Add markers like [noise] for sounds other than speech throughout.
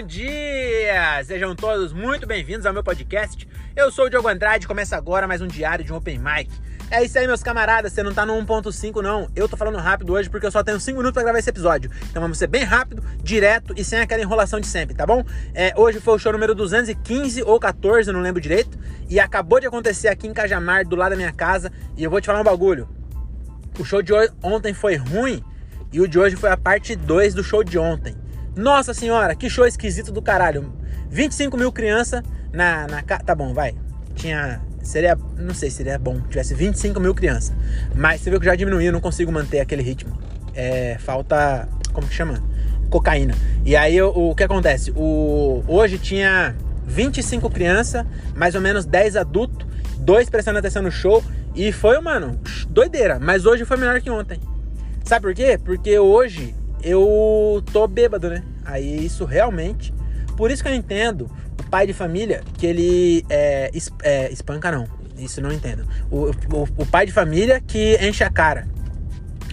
bom dia! Sejam todos muito bem-vindos ao meu podcast. Eu sou o Diogo Andrade, começa agora mais um diário de um Open Mic. É isso aí, meus camaradas, você não tá no 1.5 não. Eu tô falando rápido hoje porque eu só tenho 5 minutos pra gravar esse episódio. Então vamos ser bem rápido, direto e sem aquela enrolação de sempre, tá bom? É, hoje foi o show número 215 ou 14, não lembro direito. E acabou de acontecer aqui em Cajamar, do lado da minha casa. E eu vou te falar um bagulho. O show de ontem foi ruim e o de hoje foi a parte 2 do show de ontem. Nossa senhora, que show esquisito do caralho. 25 mil crianças na, na. Tá bom, vai. Tinha. Seria. Não sei se seria bom tivesse 25 mil crianças. Mas você viu que já diminuiu, não consigo manter aquele ritmo. É. Falta. Como que chama? Cocaína. E aí o, o que acontece? O, hoje tinha 25 crianças, mais ou menos 10 adultos, dois prestando atenção no show. E foi, mano, doideira. Mas hoje foi melhor que ontem. Sabe por quê? Porque hoje eu tô bêbado, né? Aí isso realmente. Por isso que eu entendo o pai de família que ele é, é, espanca, não. Isso não entendo. O, o, o, pai de família que enche a cara.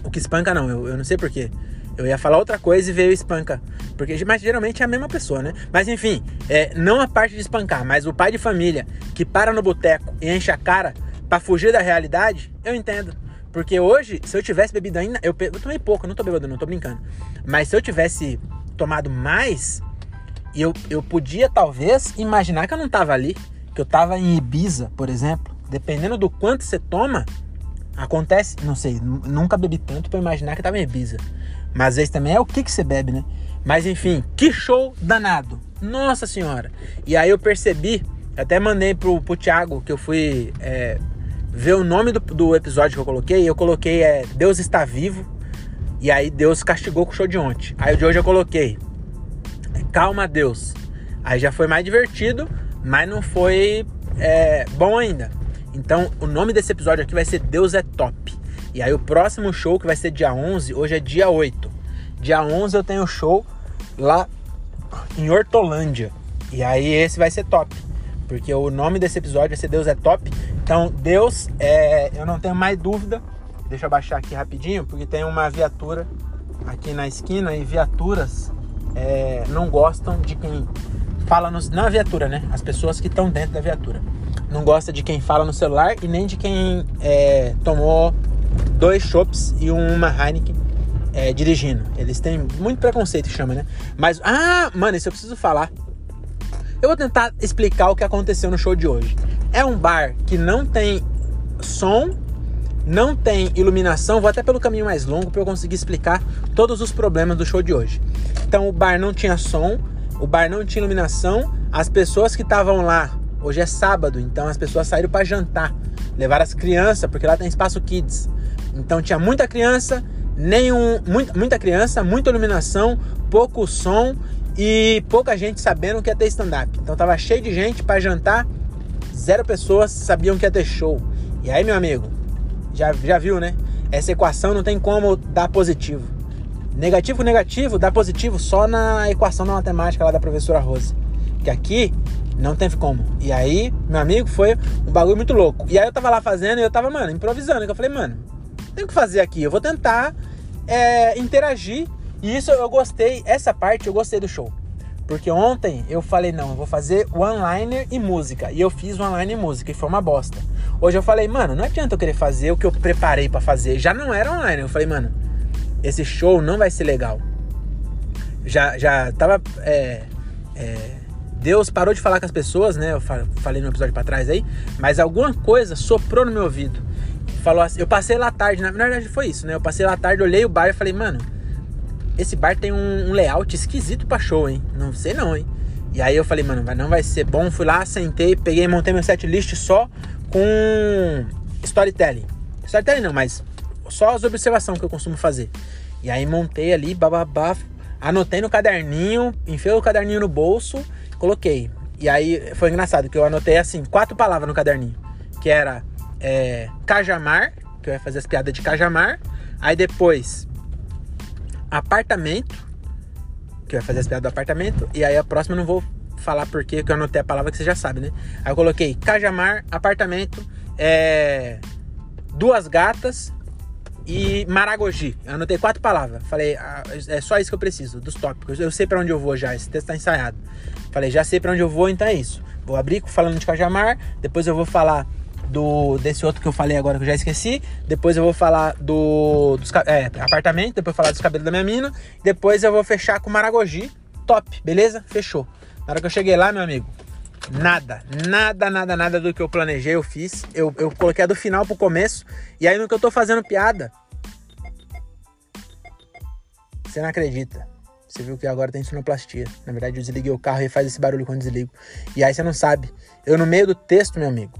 O que espanca, não. Eu, eu não sei porquê. Eu ia falar outra coisa e veio espanca. Porque, mas geralmente é a mesma pessoa, né? Mas enfim, é, não a parte de espancar, mas o pai de família que para no boteco e enche a cara para fugir da realidade, eu entendo. Porque hoje, se eu tivesse bebido ainda. Eu, eu tomei pouco, eu não tô bebendo, não tô brincando. Mas se eu tivesse tomado mais, eu, eu podia talvez imaginar que eu não tava ali. Que eu tava em Ibiza, por exemplo. Dependendo do quanto você toma, acontece. Não sei, nunca bebi tanto pra imaginar que tava em Ibiza. Mas às vezes também é o que, que você bebe, né? Mas enfim, que show danado. Nossa senhora. E aí eu percebi, até mandei pro, pro Thiago que eu fui. É, ver o nome do, do episódio que eu coloquei, eu coloquei é Deus está vivo. E aí Deus castigou com o show de ontem. Aí o de hoje eu coloquei Calma Deus. Aí já foi mais divertido, mas não foi é, bom ainda. Então o nome desse episódio aqui vai ser Deus é Top. E aí o próximo show que vai ser dia 11, hoje é dia 8. Dia 11 eu tenho show lá em Hortolândia. E aí esse vai ser top. Porque o nome desse episódio vai ser Deus é Top. Então, Deus, é, eu não tenho mais dúvida. Deixa eu baixar aqui rapidinho, porque tem uma viatura aqui na esquina e viaturas é, não gostam de quem fala no, não a viatura, né? As pessoas que estão dentro da viatura não gosta de quem fala no celular e nem de quem é, tomou dois chopps e uma Heineken é, dirigindo. Eles têm muito preconceito, chama, né? Mas, ah, mano, isso eu preciso falar. Eu vou tentar explicar o que aconteceu no show de hoje. É um bar que não tem som, não tem iluminação. Vou até pelo caminho mais longo para eu conseguir explicar todos os problemas do show de hoje. Então, o bar não tinha som, o bar não tinha iluminação. As pessoas que estavam lá, hoje é sábado, então as pessoas saíram para jantar, levaram as crianças, porque lá tem espaço kids. Então tinha muita criança, nenhum, muita, muita criança, muita iluminação, pouco som e pouca gente sabendo que ia ter stand-up. Então tava cheio de gente para jantar, zero pessoas sabiam que ia ter show. E aí, meu amigo, já, já viu, né? Essa equação não tem como dar positivo. Negativo com negativo dá positivo só na equação da matemática lá da professora Rose. Que aqui não teve como. E aí, meu amigo, foi um bagulho muito louco. E aí eu tava lá fazendo e eu tava, mano, improvisando. Eu falei, mano, tem que fazer aqui. Eu vou tentar é, interagir e isso eu gostei, essa parte eu gostei do show. Porque ontem eu falei, não, eu vou fazer one-liner e música. E eu fiz one-liner e música e foi uma bosta. Hoje eu falei, mano, não adianta eu querer fazer o que eu preparei para fazer. Já não era online. Eu falei, mano, esse show não vai ser legal. Já, já tava. É, é, Deus parou de falar com as pessoas, né? Eu falei no episódio para trás aí. Mas alguma coisa soprou no meu ouvido. Falou assim, eu passei lá tarde, na verdade foi isso, né? Eu passei lá tarde, olhei o bar e falei, mano esse bar tem um, um layout esquisito pra show, hein? Não sei não, hein? E aí eu falei, mano, não vai ser bom. Fui lá, sentei, peguei, montei meu set list só com storytelling. Storytelling não, mas só as observações que eu costumo fazer. E aí montei ali, bababá, anotei no caderninho, enfiei o caderninho no bolso, coloquei. E aí foi engraçado que eu anotei assim, quatro palavras no caderninho. Que era é, Cajamar, que eu ia fazer as piadas de Cajamar. Aí depois apartamento, que vai fazer as piadas do apartamento, e aí a próxima eu não vou falar porque que eu anotei a palavra que você já sabe, né? Aí eu coloquei Cajamar, apartamento, é, duas gatas e Maragogi. Eu anotei quatro palavras. Falei, ah, é só isso que eu preciso, dos tópicos. Eu sei para onde eu vou já, esse texto tá ensaiado. Falei, já sei para onde eu vou, então é isso. Vou abrir falando de Cajamar, depois eu vou falar do desse outro que eu falei agora que eu já esqueci. Depois eu vou falar do dos, é, apartamento, depois falar dos cabelos da minha mina, depois eu vou fechar com Maragogi. Top, beleza? Fechou. Na hora que eu cheguei lá, meu amigo, Nada, nada, nada, nada do que eu planejei eu fiz. Eu, eu coloquei a do final pro começo. E aí no que eu tô fazendo piada. Você não acredita. Você viu que agora tem sonoplastia. Na verdade, eu desliguei o carro e faz esse barulho quando desligo. E aí você não sabe. Eu no meio do texto, meu amigo,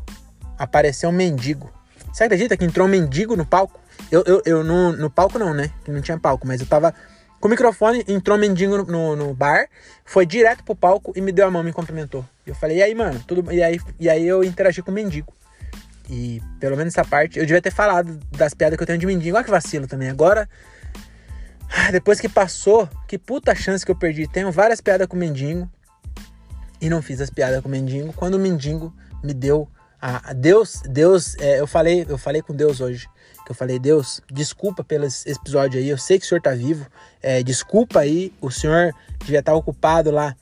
apareceu um mendigo. Você acredita que entrou um mendigo no palco? Eu, eu, eu no, no palco não, né? Que não tinha palco, mas eu tava com o microfone, entrou um mendigo no, no, bar, foi direto pro palco e me deu a mão, me cumprimentou. Eu falei, e aí, mano, tudo. E aí, e aí eu interagi com o mendigo. E pelo menos essa parte, eu devia ter falado das piadas que eu tenho de mendigo. Olha que vacilo também. Agora, [sighs] depois que passou, que puta chance que eu perdi. Tenho várias piadas com mendigo e não fiz as piadas com mendigo. Quando o mendigo me deu a, a Deus, Deus, é, eu falei, eu falei com Deus hoje que eu falei, Deus, desculpa pelo episódio aí, eu sei que o senhor tá vivo, é, desculpa aí, o senhor devia estar tá ocupado lá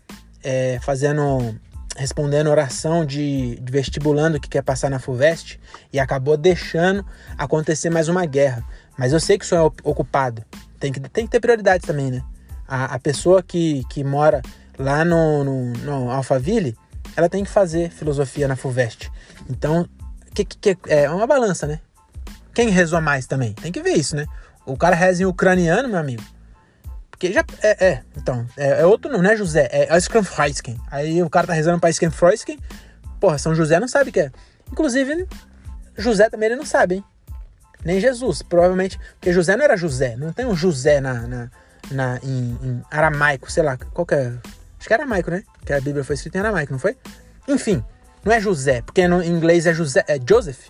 é, fazendo, respondendo oração de, de vestibulando que quer passar na FUVEST e acabou deixando acontecer mais uma guerra. Mas eu sei que o senhor é ocupado, tem que, tem que ter prioridade também, né? A, a pessoa que, que mora lá no, no, no Alphaville, ela tem que fazer filosofia na FUVEST. Então, que, que, que, é uma balança, né? Quem rezou mais também? Tem que ver isso, né? O cara reza em ucraniano, meu amigo. Porque já. É, é então. É, é, outro não, não é José, é Skramfreisken. Aí o cara tá rezando pra Skramfreisken. Porra, São José não sabe o que é. Inclusive, José também ele não sabe, hein? Nem Jesus, provavelmente. Porque José não era José. Não tem um José na, na, na em, em, aramaico, sei lá. Qual que é? Acho que é aramaico, né? Que a Bíblia foi escrita em aramaico, não foi? Enfim, não é José. Porque no inglês é José. É Joseph.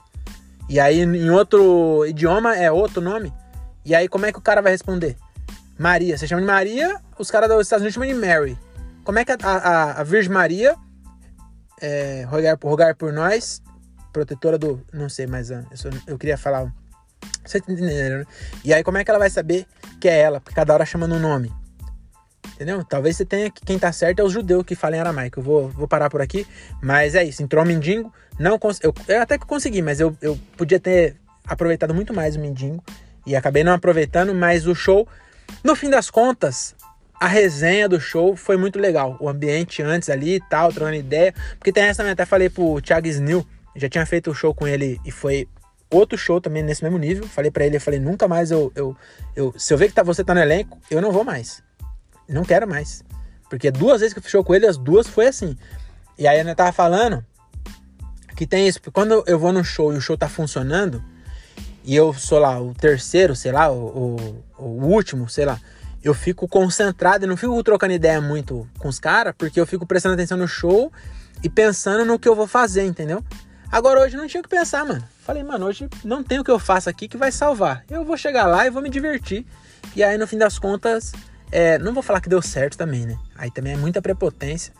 E aí em outro idioma é outro nome. E aí como é que o cara vai responder? Maria. Você chama de Maria, os caras dos Estados Unidos chamam de Mary. Como é que a, a, a Virgem Maria, é, rogar, rogar por nós, protetora do. Não sei, mas eu, eu queria falar. Você tá entendendo, né? E aí como é que ela vai saber que é ela? Porque cada hora chama no nome. Entendeu? Talvez você tenha que quem tá certo é os judeus que falam em aramaico. Eu vou, vou parar por aqui. Mas é isso. Entrou o mendigo. Não eu, eu até que consegui, mas eu, eu podia ter aproveitado muito mais o mendigo. E acabei não aproveitando, mas o show, no fim das contas, a resenha do show foi muito legal. O ambiente antes ali e tal, trocando ideia. Porque tem essa também, até falei pro Thiago Snil, já tinha feito o show com ele e foi outro show também nesse mesmo nível. Falei para ele, eu falei, nunca mais eu, eu, eu. Se eu ver que tá, você tá no elenco, eu não vou mais. Não quero mais. Porque duas vezes que fechou com ele, as duas foi assim. E aí eu tava falando que tem isso. Quando eu vou no show e o show tá funcionando, e eu sou lá o terceiro, sei lá, o, o, o último, sei lá, eu fico concentrado e não fico trocando ideia muito com os caras, porque eu fico prestando atenção no show e pensando no que eu vou fazer, entendeu? Agora hoje não tinha o que pensar, mano. Falei, mano, hoje não tem o que eu faço aqui que vai salvar. Eu vou chegar lá e vou me divertir. E aí, no fim das contas, é, não vou falar que deu certo também, né? Aí também é muita prepotência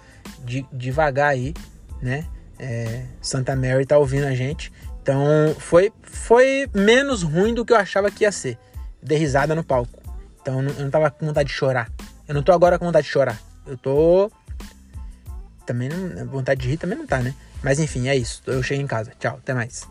de devagar aí, né? É, Santa Mary tá ouvindo a gente. Então foi, foi menos ruim do que eu achava que ia ser. Dei risada no palco. Então eu não tava com vontade de chorar. Eu não tô agora com vontade de chorar. Eu tô. Também não. Vontade de rir também não tá, né? Mas enfim, é isso. Eu cheguei em casa. Tchau, até mais.